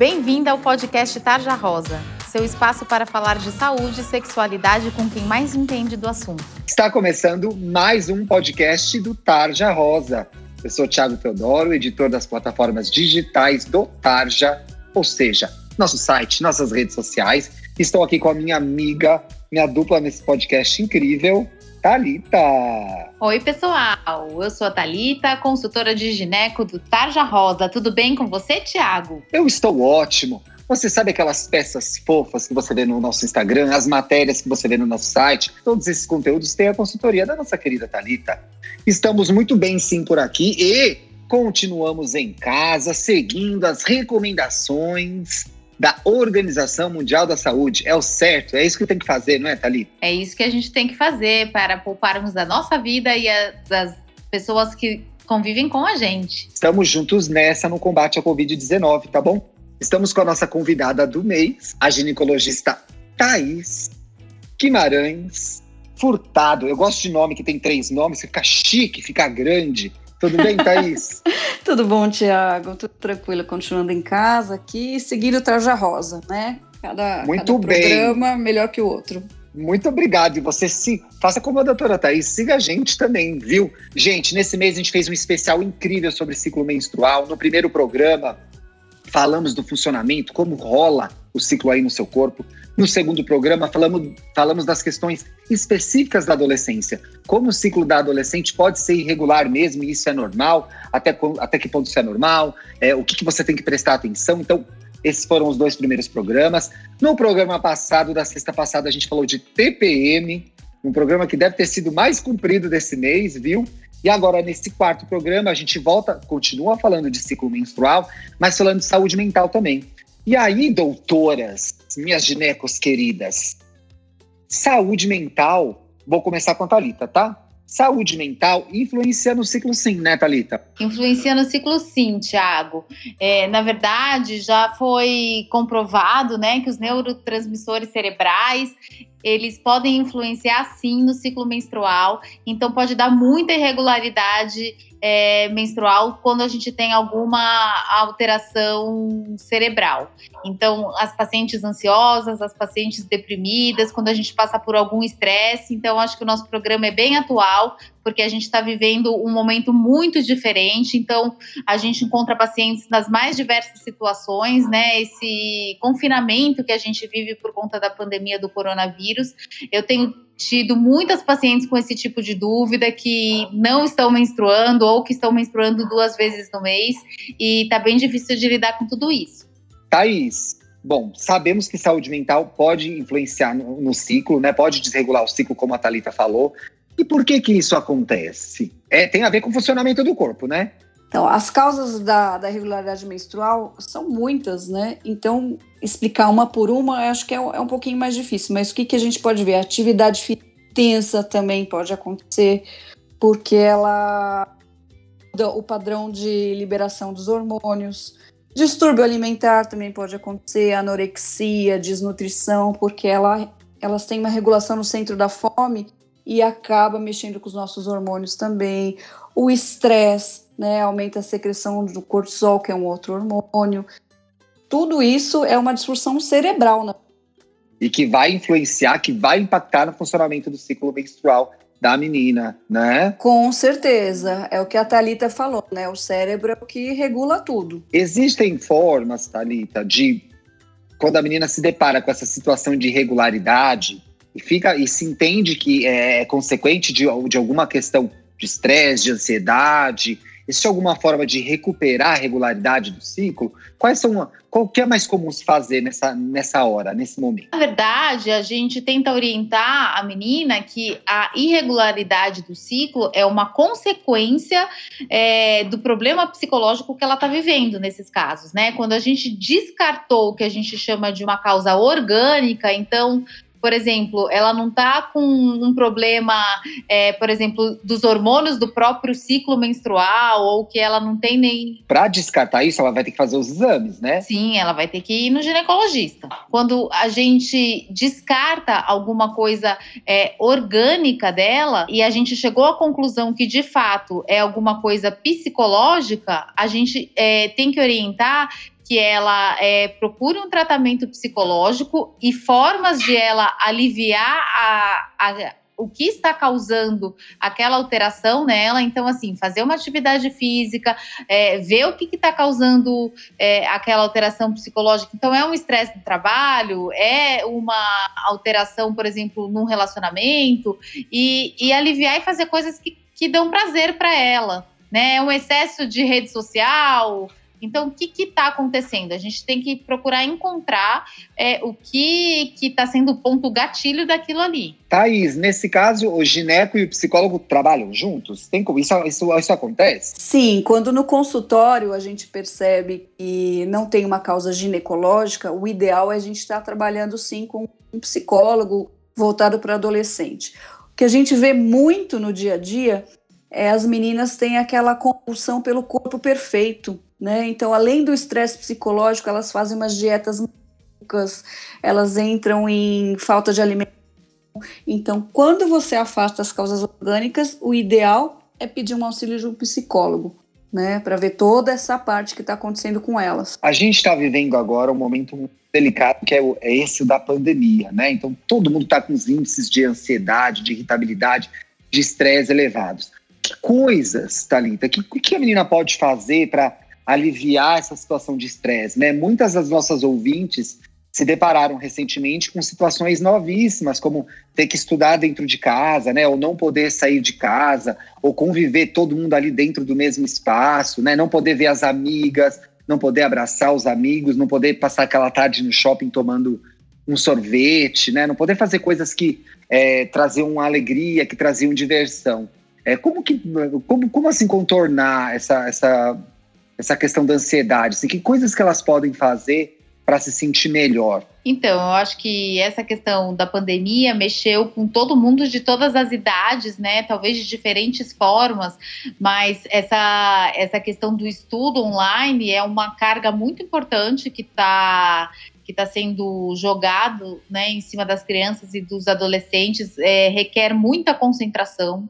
Bem-vinda ao podcast Tarja Rosa, seu espaço para falar de saúde e sexualidade com quem mais entende do assunto. Está começando mais um podcast do Tarja Rosa. Eu sou Thiago Teodoro, editor das plataformas digitais do Tarja, ou seja, nosso site, nossas redes sociais. Estou aqui com a minha amiga, minha dupla nesse podcast incrível, Talita. Oi, pessoal. Eu sou a Talita, consultora de gineco do Tarja Rosa. Tudo bem com você, Tiago? Eu estou ótimo. Você sabe aquelas peças fofas que você vê no nosso Instagram, as matérias que você vê no nosso site? Todos esses conteúdos têm a consultoria da nossa querida Talita. Estamos muito bem sim por aqui e continuamos em casa, seguindo as recomendações da Organização Mundial da Saúde. É o certo, é isso que tem que fazer, não é, Thalita? É isso que a gente tem que fazer para pouparmos a nossa vida e a, das pessoas que convivem com a gente. Estamos juntos nessa no combate à Covid-19, tá bom? Estamos com a nossa convidada do mês, a ginecologista Thaís Guimarães Furtado. Eu gosto de nome que tem três nomes, fica chique, fica grande. Tudo bem, Thaís? Tudo bom, Tiago. Tudo tranquilo, continuando em casa aqui, seguindo o Traja Rosa, né? Cada, Muito cada bem. programa melhor que o outro. Muito obrigado. E você se faça como a doutora Thaís, siga a gente também, viu? Gente, nesse mês a gente fez um especial incrível sobre ciclo menstrual. No primeiro programa, falamos do funcionamento, como rola o ciclo aí no seu corpo. No segundo programa, falamos, falamos das questões específicas da adolescência. Como o ciclo da adolescente pode ser irregular mesmo, e isso é normal, até, até que ponto isso é normal, é, o que, que você tem que prestar atenção. Então, esses foram os dois primeiros programas. No programa passado, da sexta passada, a gente falou de TPM, um programa que deve ter sido mais comprido desse mês, viu? E agora, nesse quarto programa, a gente volta, continua falando de ciclo menstrual, mas falando de saúde mental também. E aí, doutoras, minhas ginecos queridas, saúde mental, vou começar com a Thalita, tá? Saúde mental influencia no ciclo sim, né, Thalita? Influencia no ciclo sim, Tiago. É, na verdade, já foi comprovado né, que os neurotransmissores cerebrais eles podem influenciar sim no ciclo menstrual, então pode dar muita irregularidade é, menstrual quando a gente tem alguma alteração cerebral. Então, as pacientes ansiosas, as pacientes deprimidas, quando a gente passa por algum estresse. Então, acho que o nosso programa é bem atual, porque a gente está vivendo um momento muito diferente. Então, a gente encontra pacientes nas mais diversas situações, né? Esse confinamento que a gente vive por conta da pandemia do coronavírus. Eu tenho tido muitas pacientes com esse tipo de dúvida que não estão menstruando ou que estão menstruando duas vezes no mês e tá bem difícil de lidar com tudo isso. Thaís, bom, sabemos que saúde mental pode influenciar no, no ciclo, né? Pode desregular o ciclo, como a Thalita falou. E por que que isso acontece? É, tem a ver com o funcionamento do corpo, né? Então, as causas da, da irregularidade menstrual são muitas, né? Então, explicar uma por uma, acho que é, é um pouquinho mais difícil. Mas o que, que a gente pode ver? A atividade tensa também pode acontecer, porque ela o padrão de liberação dos hormônios. Distúrbio alimentar também pode acontecer, anorexia, desnutrição, porque ela, elas têm uma regulação no centro da fome e acaba mexendo com os nossos hormônios também. O estresse, né, aumenta a secreção do cortisol, que é um outro hormônio. Tudo isso é uma disfunção cerebral. Né? E que vai influenciar, que vai impactar no funcionamento do ciclo menstrual da menina, né? Com certeza, é o que a Talita falou, né? O cérebro é o que regula tudo. Existem formas, Talita, de quando a menina se depara com essa situação de irregularidade, e fica e se entende que é consequente de, de alguma questão de estresse, de ansiedade, existe alguma forma de recuperar a regularidade do ciclo? Quais são qual que é mais comum se fazer nessa, nessa hora, nesse momento? Na verdade, a gente tenta orientar a menina que a irregularidade do ciclo é uma consequência é, do problema psicológico que ela está vivendo nesses casos, né? Quando a gente descartou o que a gente chama de uma causa orgânica, então por exemplo, ela não está com um problema, é, por exemplo, dos hormônios do próprio ciclo menstrual, ou que ela não tem nem. Para descartar isso, ela vai ter que fazer os exames, né? Sim, ela vai ter que ir no ginecologista. Quando a gente descarta alguma coisa é, orgânica dela e a gente chegou à conclusão que de fato é alguma coisa psicológica, a gente é, tem que orientar que ela é, procure um tratamento psicológico e formas de ela aliviar a, a o que está causando aquela alteração nela. Então, assim, fazer uma atividade física, é, ver o que está causando é, aquela alteração psicológica. Então, é um estresse no trabalho, é uma alteração, por exemplo, num relacionamento, e, e aliviar e fazer coisas que, que dão prazer para ela. Né? É um excesso de rede social, então, o que está acontecendo? A gente tem que procurar encontrar é, o que está sendo o ponto gatilho daquilo ali. Thaís, nesse caso, o gineco e o psicólogo trabalham juntos? Tem como isso, isso, isso acontece? Sim, quando no consultório a gente percebe que não tem uma causa ginecológica, o ideal é a gente estar tá trabalhando sim com um psicólogo voltado para adolescente. O que a gente vê muito no dia a dia é as meninas têm aquela compulsão pelo corpo perfeito né? Então, além do estresse psicológico, elas fazem umas dietas malucas, elas entram em falta de alimento. Então, quando você afasta as causas orgânicas, o ideal é pedir um auxílio de um psicólogo, né, para ver toda essa parte que está acontecendo com elas. A gente está vivendo agora um momento delicado, que é, o, é esse da pandemia, né? Então, todo mundo está com os índices de ansiedade, de irritabilidade, de estresse elevados. Que coisas, Thalita, que, que a menina pode fazer para aliviar essa situação de estresse, né? Muitas das nossas ouvintes se depararam recentemente com situações novíssimas, como ter que estudar dentro de casa, né, ou não poder sair de casa, ou conviver todo mundo ali dentro do mesmo espaço, né, não poder ver as amigas, não poder abraçar os amigos, não poder passar aquela tarde no shopping tomando um sorvete, né, não poder fazer coisas que é, traziam alegria, que traziam diversão. É, como, que, como, como assim contornar essa, essa essa questão da ansiedade? Assim, que coisas que elas podem fazer para se sentir melhor? Então, eu acho que essa questão da pandemia mexeu com todo mundo de todas as idades, né? Talvez de diferentes formas, mas essa, essa questão do estudo online é uma carga muito importante que está que está sendo jogado né, em cima das crianças e dos adolescentes, é, requer muita concentração,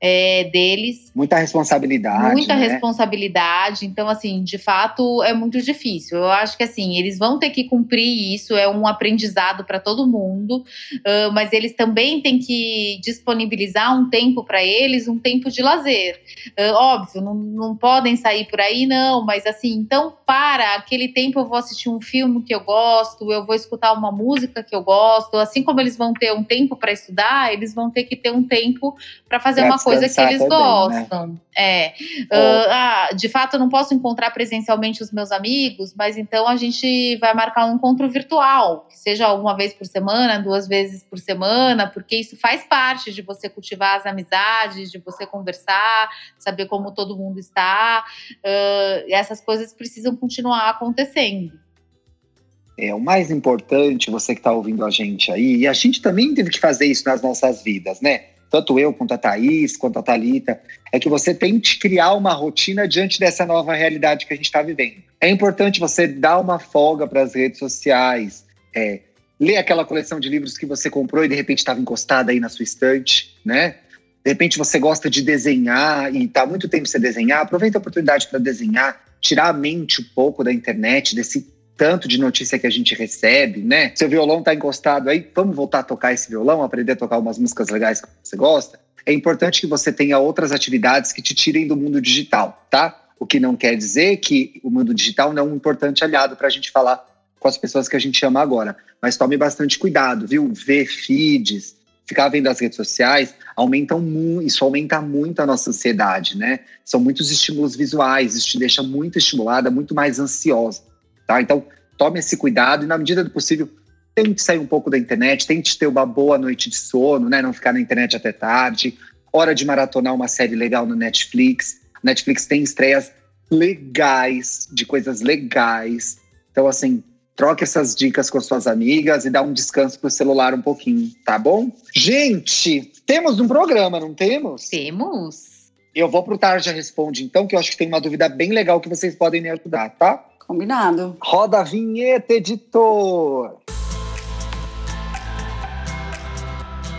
é, deles. Muita responsabilidade. Muita né? responsabilidade. Então, assim, de fato, é muito difícil. Eu acho que, assim, eles vão ter que cumprir isso, é um aprendizado para todo mundo, uh, mas eles também têm que disponibilizar um tempo para eles, um tempo de lazer. Uh, óbvio, não, não podem sair por aí, não, mas, assim, então, para aquele tempo eu vou assistir um filme que eu gosto, eu vou escutar uma música que eu gosto, assim como eles vão ter um tempo para estudar, eles vão ter que ter um tempo para fazer uma coisa coisa que eles também, né? gostam. Né? É. Uh, ah, de fato, eu não posso encontrar presencialmente os meus amigos, mas então a gente vai marcar um encontro virtual, que seja uma vez por semana, duas vezes por semana, porque isso faz parte de você cultivar as amizades, de você conversar, saber como todo mundo está. Uh, essas coisas precisam continuar acontecendo. É, o mais importante, você que está ouvindo a gente aí, e a gente também teve que fazer isso nas nossas vidas, né? Tanto eu quanto a Thaís, quanto a Thalita, é que você tente criar uma rotina diante dessa nova realidade que a gente está vivendo. É importante você dar uma folga para as redes sociais, é, ler aquela coleção de livros que você comprou e de repente estava encostada aí na sua estante, né? De repente você gosta de desenhar e está muito tempo sem desenhar, aproveita a oportunidade para desenhar, tirar a mente um pouco da internet, desse tanto de notícia que a gente recebe, né? Seu violão tá encostado aí, vamos voltar a tocar esse violão, aprender a tocar umas músicas legais que você gosta. É importante que você tenha outras atividades que te tirem do mundo digital, tá? O que não quer dizer que o mundo digital não é um importante aliado para a gente falar com as pessoas que a gente ama agora. Mas tome bastante cuidado, viu? Ver feeds, ficar vendo as redes sociais, aumentam isso aumenta muito a nossa ansiedade, né? São muitos estímulos visuais, isso te deixa muito estimulada, muito mais ansiosa. Tá? Então, tome esse cuidado e, na medida do possível, tente sair um pouco da internet, tente ter uma boa noite de sono, né? não ficar na internet até tarde. Hora de maratonar uma série legal no Netflix. Netflix tem estreias legais, de coisas legais. Então, assim, troque essas dicas com suas amigas e dá um descanso pro celular um pouquinho, tá bom? Gente, temos um programa, não temos? Temos. Eu vou pro Tarja Responde, então, que eu acho que tem uma dúvida bem legal que vocês podem me ajudar, tá? Combinado. Roda a vinheta, editor.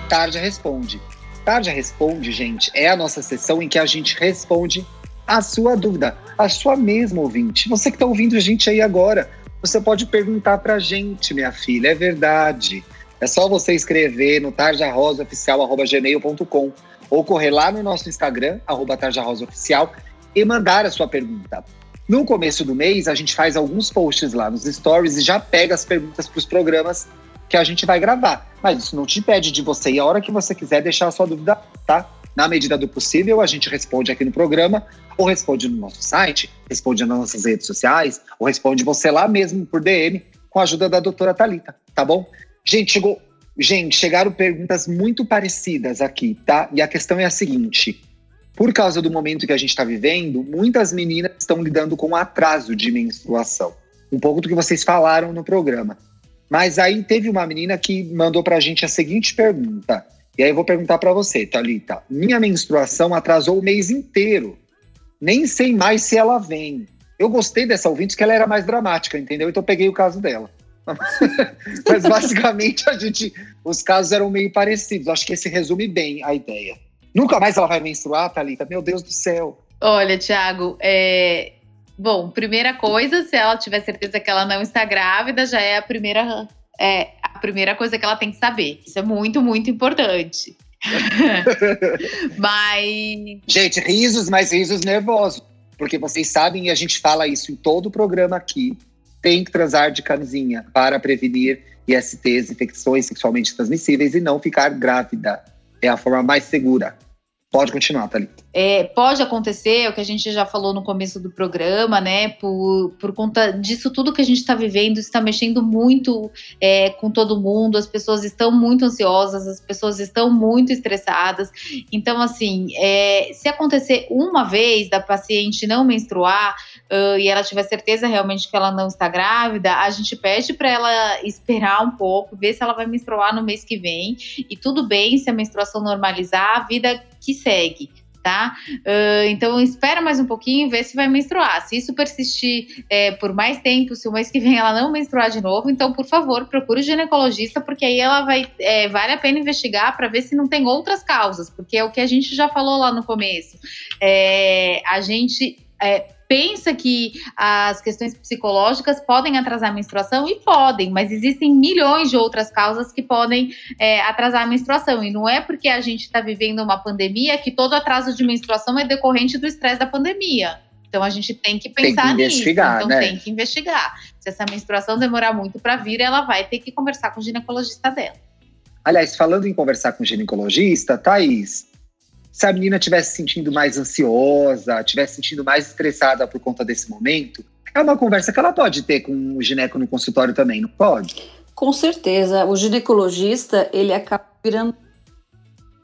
Tarja Responde. Tarja Responde, gente, é a nossa sessão em que a gente responde a sua dúvida. a sua mesma ouvinte. Você que está ouvindo a gente aí agora, você pode perguntar para a gente, minha filha, é verdade. É só você escrever no tarjarosaoficial.gmail.com ou correr lá no nosso Instagram, arroba tarjarosaoficial, e mandar a sua pergunta. No começo do mês, a gente faz alguns posts lá nos stories e já pega as perguntas para os programas que a gente vai gravar. Mas isso não te impede de você ir a hora que você quiser deixar a sua dúvida, tá? Na medida do possível, a gente responde aqui no programa, ou responde no nosso site, responde nas nossas redes sociais, ou responde você lá mesmo por DM, com a ajuda da doutora Talita, tá bom? Gente, chegou. Gente, chegaram perguntas muito parecidas aqui, tá? E a questão é a seguinte: por causa do momento que a gente está vivendo, muitas meninas estão lidando com atraso de menstruação. Um pouco do que vocês falaram no programa. Mas aí teve uma menina que mandou para a gente a seguinte pergunta. E aí eu vou perguntar para você, Thalita. Minha menstruação atrasou o mês inteiro. Nem sei mais se ela vem. Eu gostei dessa ouvinte que ela era mais dramática, entendeu? Então eu peguei o caso dela. Mas basicamente a gente, os casos eram meio parecidos. Acho que esse resume bem a ideia. Nunca mais ela vai menstruar, Thalita? Meu Deus do céu. Olha, Thiago, é, Bom, primeira coisa, se ela tiver certeza que ela não está grávida, já é a primeira, é, a primeira coisa que ela tem que saber. Isso é muito, muito importante. mas. Gente, risos, mas risos nervosos. Porque vocês sabem, e a gente fala isso em todo o programa aqui, tem que transar de camisinha para prevenir ISTs, infecções sexualmente transmissíveis, e não ficar grávida. É a forma mais segura. Pode continuar, Thalita. É, pode acontecer, o que a gente já falou no começo do programa, né? Por, por conta disso tudo que a gente está vivendo, está mexendo muito é, com todo mundo, as pessoas estão muito ansiosas, as pessoas estão muito estressadas. Então, assim, é, se acontecer uma vez da paciente não menstruar uh, e ela tiver certeza realmente que ela não está grávida, a gente pede para ela esperar um pouco, ver se ela vai menstruar no mês que vem. E tudo bem se a menstruação normalizar, a vida que segue tá? Uh, então espera mais um pouquinho, vê se vai menstruar. Se isso persistir é, por mais tempo, se o mês que vem ela não menstruar de novo, então por favor procure o ginecologista, porque aí ela vai é, vale a pena investigar para ver se não tem outras causas, porque é o que a gente já falou lá no começo. É, a gente é, pensa que as questões psicológicas podem atrasar a menstruação e podem, mas existem milhões de outras causas que podem é, atrasar a menstruação. E não é porque a gente está vivendo uma pandemia que todo atraso de menstruação é decorrente do estresse da pandemia. Então a gente tem que pensar tem que nisso. Então né? tem que investigar. Se essa menstruação demorar muito para vir, ela vai ter que conversar com o ginecologista dela. Aliás, falando em conversar com o ginecologista, Thaís, se a menina tivesse se sentindo mais ansiosa, tivesse se sentindo mais estressada por conta desse momento, é uma conversa que ela pode ter com o gineco no consultório também, não pode? Com certeza. O ginecologista, ele acaba virando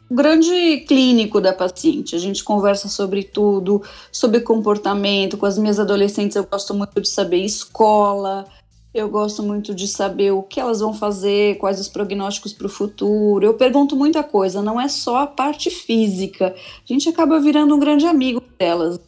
um grande clínico da paciente. A gente conversa sobre tudo, sobre comportamento. Com as minhas adolescentes, eu gosto muito de saber escola, eu gosto muito de saber o que elas vão fazer, quais os prognósticos para o futuro. Eu pergunto muita coisa, não é só a parte física. A gente acaba virando um grande amigo delas.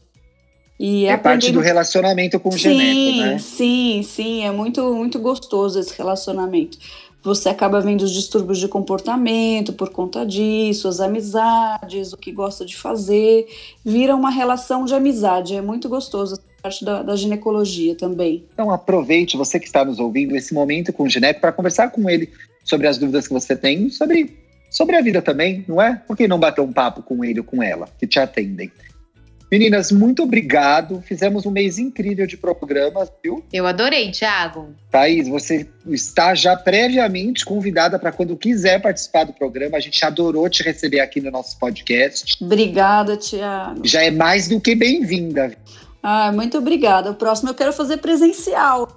E é aprendendo... parte do relacionamento com o sim, geneco, né? Sim, sim, é muito, muito gostoso esse relacionamento. Você acaba vendo os distúrbios de comportamento por conta disso, as amizades, o que gosta de fazer, vira uma relação de amizade. É muito gostoso parte da, da, ginecologia também. Então aproveite, você que está nos ouvindo, esse momento com o gineco para conversar com ele sobre as dúvidas que você tem, sobre, sobre a vida também, não é? Por que não bater um papo com ele ou com ela, que te atendem? Meninas, muito obrigado. Fizemos um mês incrível de programas, viu? Eu adorei, Thiago. Thaís, você está já previamente convidada para quando quiser participar do programa. A gente adorou te receber aqui no nosso podcast. Obrigada, Thiago. Já é mais do que bem-vinda. Ah, muito obrigada. O próximo eu quero fazer presencial.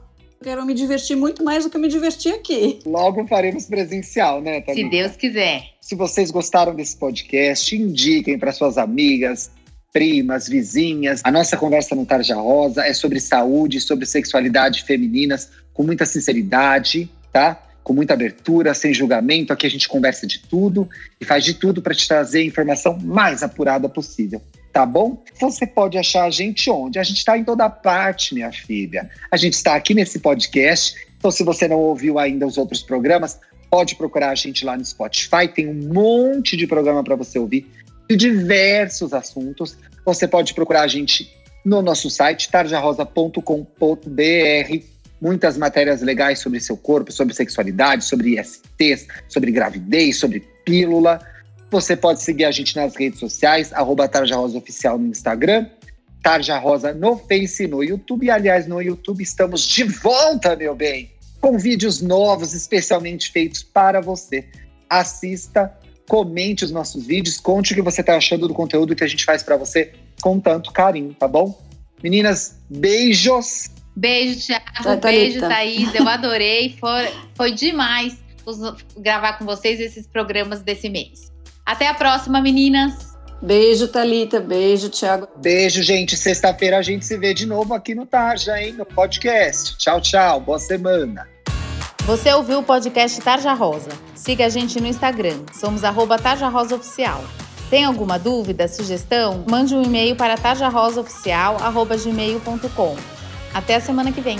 Eu quero me divertir muito mais do que eu me diverti aqui. Logo faremos presencial, né, Thalita? Se Deus quiser. Se vocês gostaram desse podcast, indiquem para suas amigas, primas, vizinhas. A nossa conversa no Tarja Rosa é sobre saúde, sobre sexualidade femininas, com muita sinceridade, tá? Com muita abertura, sem julgamento. Aqui a gente conversa de tudo e faz de tudo para te trazer a informação mais apurada possível tá bom? Você pode achar a gente onde? A gente está em toda parte, minha filha. A gente está aqui nesse podcast. Então, se você não ouviu ainda os outros programas, pode procurar a gente lá no Spotify. Tem um monte de programa para você ouvir de diversos assuntos. Você pode procurar a gente no nosso site tarjarosa.com.br. Muitas matérias legais sobre seu corpo, sobre sexualidade, sobre ISTs, sobre gravidez, sobre pílula. Você pode seguir a gente nas redes sociais, arroba Tarja Rosa Oficial no Instagram, Tarja Rosa no Face e no YouTube. E, aliás, no YouTube estamos de volta, meu bem, com vídeos novos, especialmente feitos para você. Assista, comente os nossos vídeos, conte o que você está achando do conteúdo que a gente faz para você com tanto carinho, tá bom? Meninas, beijos! Beijo, Thiago. Beijo, Thaís. Eu adorei. Foi, foi demais gravar com vocês esses programas desse mês. Até a próxima, meninas. Beijo, Talita. Beijo, Thiago. Beijo, gente. Sexta-feira a gente se vê de novo aqui no Tarja, hein? No podcast. Tchau, tchau. Boa semana. Você ouviu o podcast Tarja Rosa? Siga a gente no Instagram. Somos arroba Tarja Rosa Oficial. Tem alguma dúvida, sugestão? Mande um e-mail para tarjarosaoficial.gmail.com. Até a semana que vem.